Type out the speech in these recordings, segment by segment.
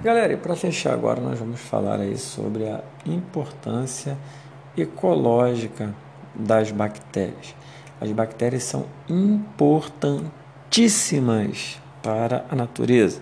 Galera, e para fechar agora, nós vamos falar aí sobre a importância ecológica das bactérias. As bactérias são importantíssimas para a natureza.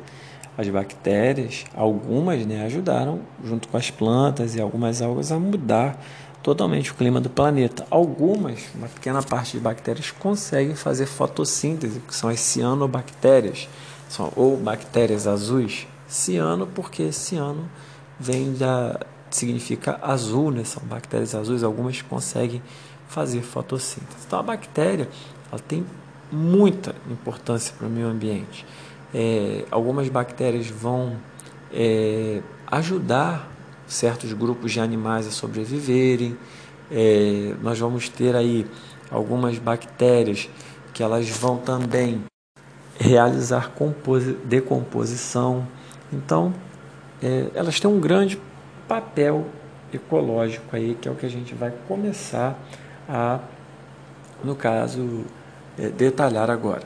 As bactérias, algumas né, ajudaram, junto com as plantas e algumas algas, a mudar totalmente o clima do planeta. Algumas, uma pequena parte de bactérias, conseguem fazer fotossíntese, que são as cianobactérias, são, ou bactérias azuis. Ciano, porque ciano vem da. significa azul, né? são bactérias azuis, algumas conseguem fazer fotossíntese. Então a bactéria ela tem muita importância para o meio ambiente. É, algumas bactérias vão é, ajudar certos grupos de animais a sobreviverem. É, nós vamos ter aí algumas bactérias que elas vão também realizar decomposição. Então, é, elas têm um grande papel ecológico aí, que é o que a gente vai começar a, no caso, é, detalhar agora.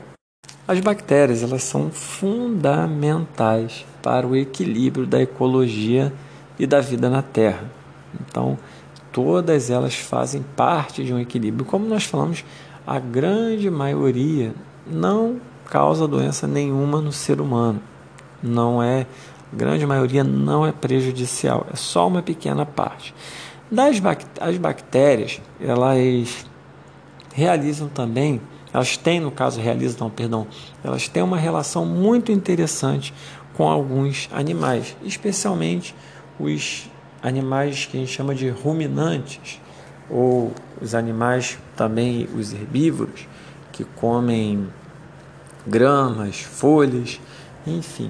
As bactérias elas são fundamentais para o equilíbrio da ecologia e da vida na Terra. Então, todas elas fazem parte de um equilíbrio. Como nós falamos, a grande maioria não causa doença nenhuma no ser humano. Não é, a grande maioria não é prejudicial, é só uma pequena parte. Das as bactérias, elas realizam também, elas têm, no caso, realizam, não, perdão, elas têm uma relação muito interessante com alguns animais, especialmente os animais que a gente chama de ruminantes, ou os animais também, os herbívoros, que comem gramas, folhas, enfim.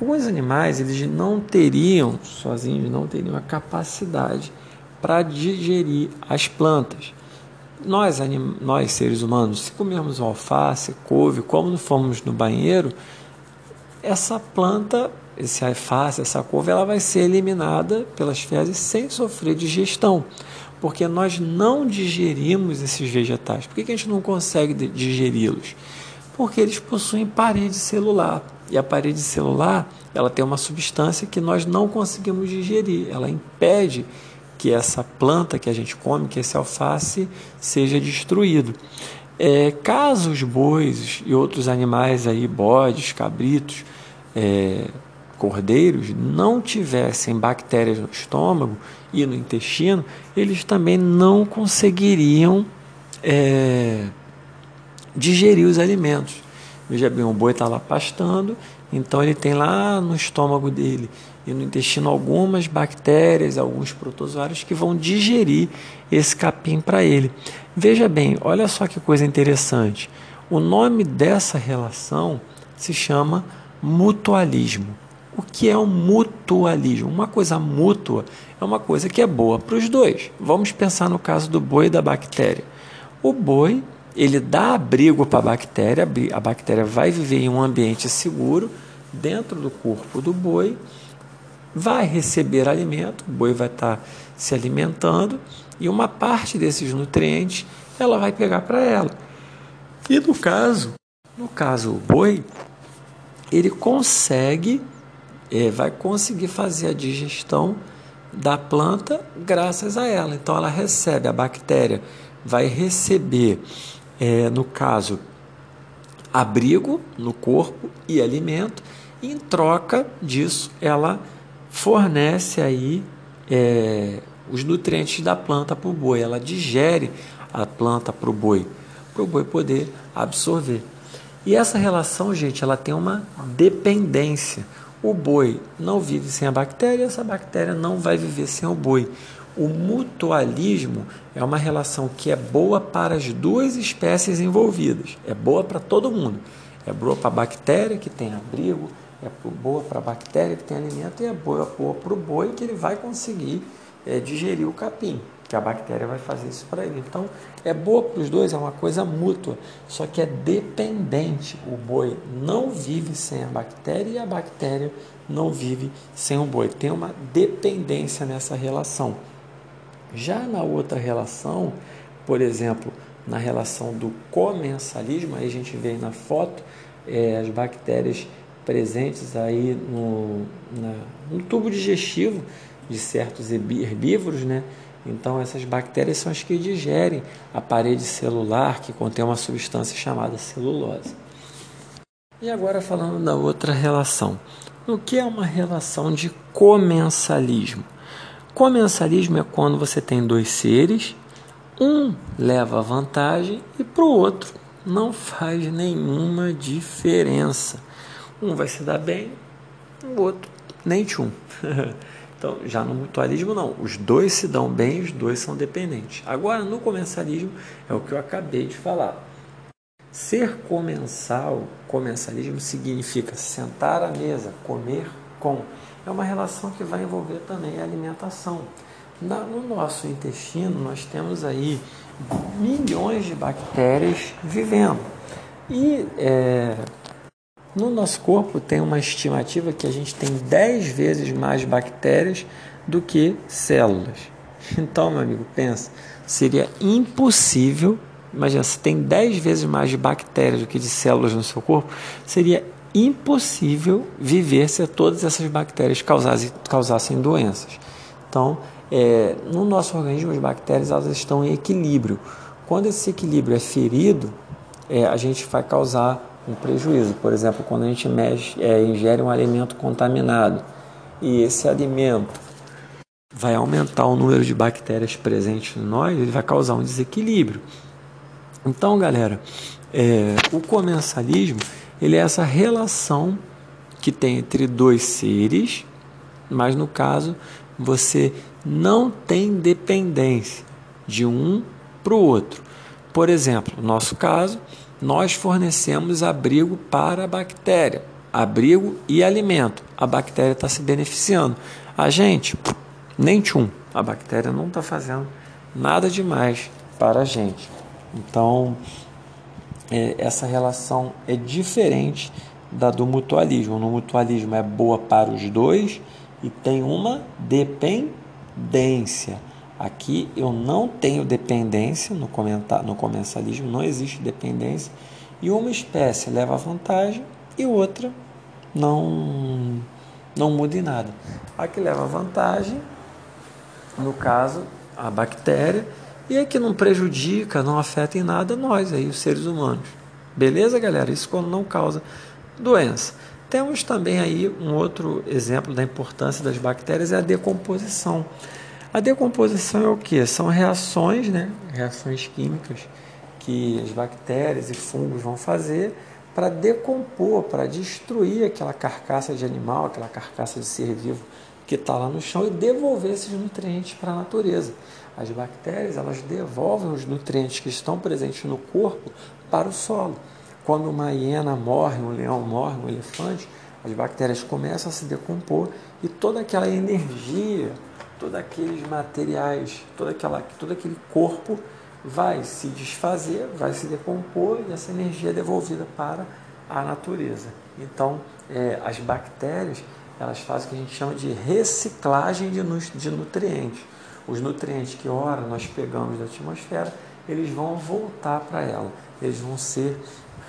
Alguns animais eles não teriam, sozinhos, não teriam a capacidade para digerir as plantas. Nós, nós, seres humanos, se comermos alface, couve, como fomos no banheiro, essa planta esse alface, essa couve, ela vai ser eliminada pelas fezes sem sofrer digestão, porque nós não digerimos esses vegetais. Por que, que a gente não consegue digeri-los? Porque eles possuem parede celular. E a parede celular, ela tem uma substância que nós não conseguimos digerir. Ela impede que essa planta que a gente come, que esse alface, seja destruído. É, caso os bois e outros animais aí, bodes, cabritos, é, cordeiros não tivessem bactérias no estômago e no intestino, eles também não conseguiriam é, digerir os alimentos. O boi está lá pastando, então ele tem lá no estômago dele e no intestino algumas bactérias, alguns protozoários que vão digerir esse capim para ele. Veja bem, olha só que coisa interessante. O nome dessa relação se chama mutualismo. O que é um mutualismo? Uma coisa mútua é uma coisa que é boa para os dois. Vamos pensar no caso do boi e da bactéria. O boi, ele dá abrigo para a bactéria, a bactéria vai viver em um ambiente seguro dentro do corpo do boi, vai receber alimento, o boi vai estar tá se alimentando e uma parte desses nutrientes ela vai pegar para ela. E no caso, no caso o boi, ele consegue é, vai conseguir fazer a digestão da planta graças a ela. Então ela recebe, a bactéria vai receber, é, no caso, abrigo no corpo e alimento, e em troca disso ela fornece aí é, os nutrientes da planta para o boi, ela digere a planta para o boi, para o boi poder absorver. E essa relação, gente, ela tem uma dependência. O boi não vive sem a bactéria, essa bactéria não vai viver sem o boi. O mutualismo é uma relação que é boa para as duas espécies envolvidas, é boa para todo mundo. É boa para a bactéria que tem abrigo, é boa para a bactéria que tem alimento e é boa, boa para o boi que ele vai conseguir é, digerir o capim que a bactéria vai fazer isso para ele. Então, é boa para os dois, é uma coisa mútua, só que é dependente. O boi não vive sem a bactéria e a bactéria não vive sem o boi. Tem uma dependência nessa relação. Já na outra relação, por exemplo, na relação do comensalismo, aí a gente vê na foto é, as bactérias presentes aí no, na, no tubo digestivo de certos herbívoros, né? Então essas bactérias são as que digerem a parede celular que contém uma substância chamada celulose. E agora falando da outra relação. O que é uma relação de comensalismo? Comensalismo é quando você tem dois seres, um leva vantagem e para o outro não faz nenhuma diferença. Um vai se dar bem, o outro nem tchum. Então, já no mutualismo, não. Os dois se dão bem, os dois são dependentes. Agora, no comensalismo, é o que eu acabei de falar. Ser comensal, comensalismo significa sentar à mesa, comer com. É uma relação que vai envolver também a alimentação. no nosso intestino, nós temos aí milhões de bactérias vivendo. E é, no nosso corpo tem uma estimativa que a gente tem 10 vezes mais bactérias do que células. Então, meu amigo, pensa, seria impossível, imagina, se tem 10 vezes mais de bactérias do que de células no seu corpo, seria impossível viver se todas essas bactérias causassem, causassem doenças. Então, é, no nosso organismo, as bactérias elas estão em equilíbrio. Quando esse equilíbrio é ferido, é, a gente vai causar um prejuízo. Por exemplo, quando a gente mexe, é, ingere um alimento contaminado e esse alimento vai aumentar o número de bactérias presentes em nós, ele vai causar um desequilíbrio. Então, galera, é, o comensalismo ele é essa relação que tem entre dois seres, mas no caso você não tem dependência de um para o outro. Por exemplo, no nosso caso, nós fornecemos abrigo para a bactéria, abrigo e alimento. A bactéria está se beneficiando. A gente, nem tchum, a bactéria não está fazendo nada demais para a gente. Então, essa relação é diferente da do mutualismo. No mutualismo é boa para os dois e tem uma dependência. Aqui eu não tenho dependência no, no comensalismo, não existe dependência, e uma espécie leva vantagem e outra não, não muda em nada. A que leva vantagem, no caso, a bactéria, e a que não prejudica, não afeta em nada nós, aí, os seres humanos. Beleza, galera? Isso quando não causa doença. Temos também aí um outro exemplo da importância das bactérias é a decomposição. A decomposição é o que? São reações, né? reações químicas que as bactérias e fungos vão fazer para decompor, para destruir aquela carcaça de animal, aquela carcaça de ser vivo que está lá no chão e devolver esses nutrientes para a natureza. As bactérias elas devolvem os nutrientes que estão presentes no corpo para o solo. Quando uma hiena morre, um leão morre, um elefante, as bactérias começam a se decompor e toda aquela energia todos aqueles materiais, todo, aquela, todo aquele corpo vai se desfazer, vai se decompor e essa energia é devolvida para a natureza. Então, é, as bactérias elas fazem o que a gente chama de reciclagem de, nutrientes. Os nutrientes que, ora, nós pegamos da atmosfera, eles vão voltar para ela, eles vão ser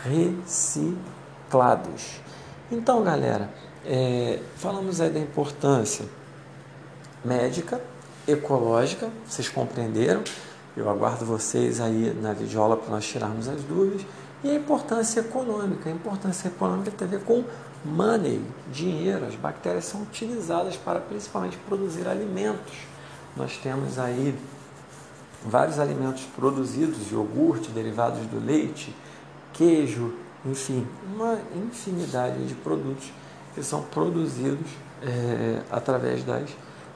reciclados. Então, galera, é, falamos aí da importância médica, ecológica, vocês compreenderam? Eu aguardo vocês aí na videoaula para nós tirarmos as dúvidas. E a importância econômica. A importância econômica tem a ver com money, dinheiro. As bactérias são utilizadas para principalmente produzir alimentos. Nós temos aí vários alimentos produzidos, iogurte, derivados do leite, queijo, enfim, uma infinidade de produtos que são produzidos é, através das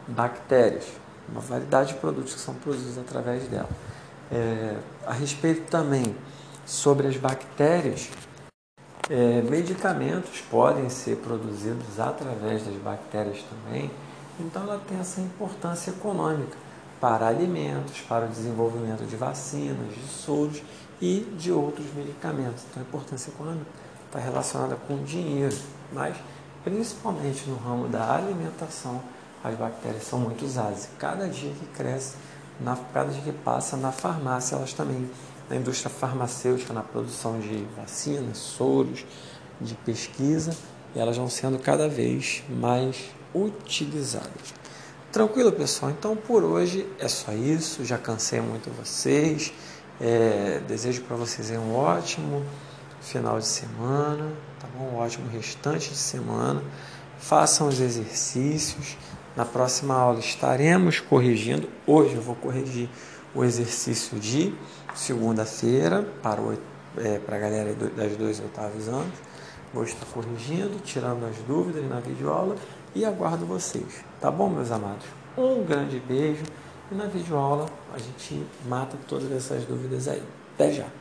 bactérias, uma variedade de produtos que são produzidos através dela. É, a respeito também sobre as bactérias, é, medicamentos podem ser produzidos através das bactérias também, então ela tem essa importância econômica para alimentos, para o desenvolvimento de vacinas, de soros e de outros medicamentos. Então a importância econômica está relacionada com dinheiro, mas principalmente no ramo da alimentação as bactérias são muito usadas. Cada dia que cresce, na, cada dia que passa na farmácia, elas também, na indústria farmacêutica, na produção de vacinas, soros, de pesquisa, e elas vão sendo cada vez mais utilizadas. Tranquilo, pessoal? Então por hoje é só isso. Já cansei muito vocês. É, desejo para vocês um ótimo final de semana, tá bom? Um ótimo restante de semana. Façam os exercícios. Na próxima aula estaremos corrigindo. Hoje eu vou corrigir o exercício de segunda-feira para, é, para a galera das dois oitavos anos. Vou estar corrigindo, tirando as dúvidas na videoaula e aguardo vocês. Tá bom, meus amados? Um grande beijo e na videoaula a gente mata todas essas dúvidas aí. Até já!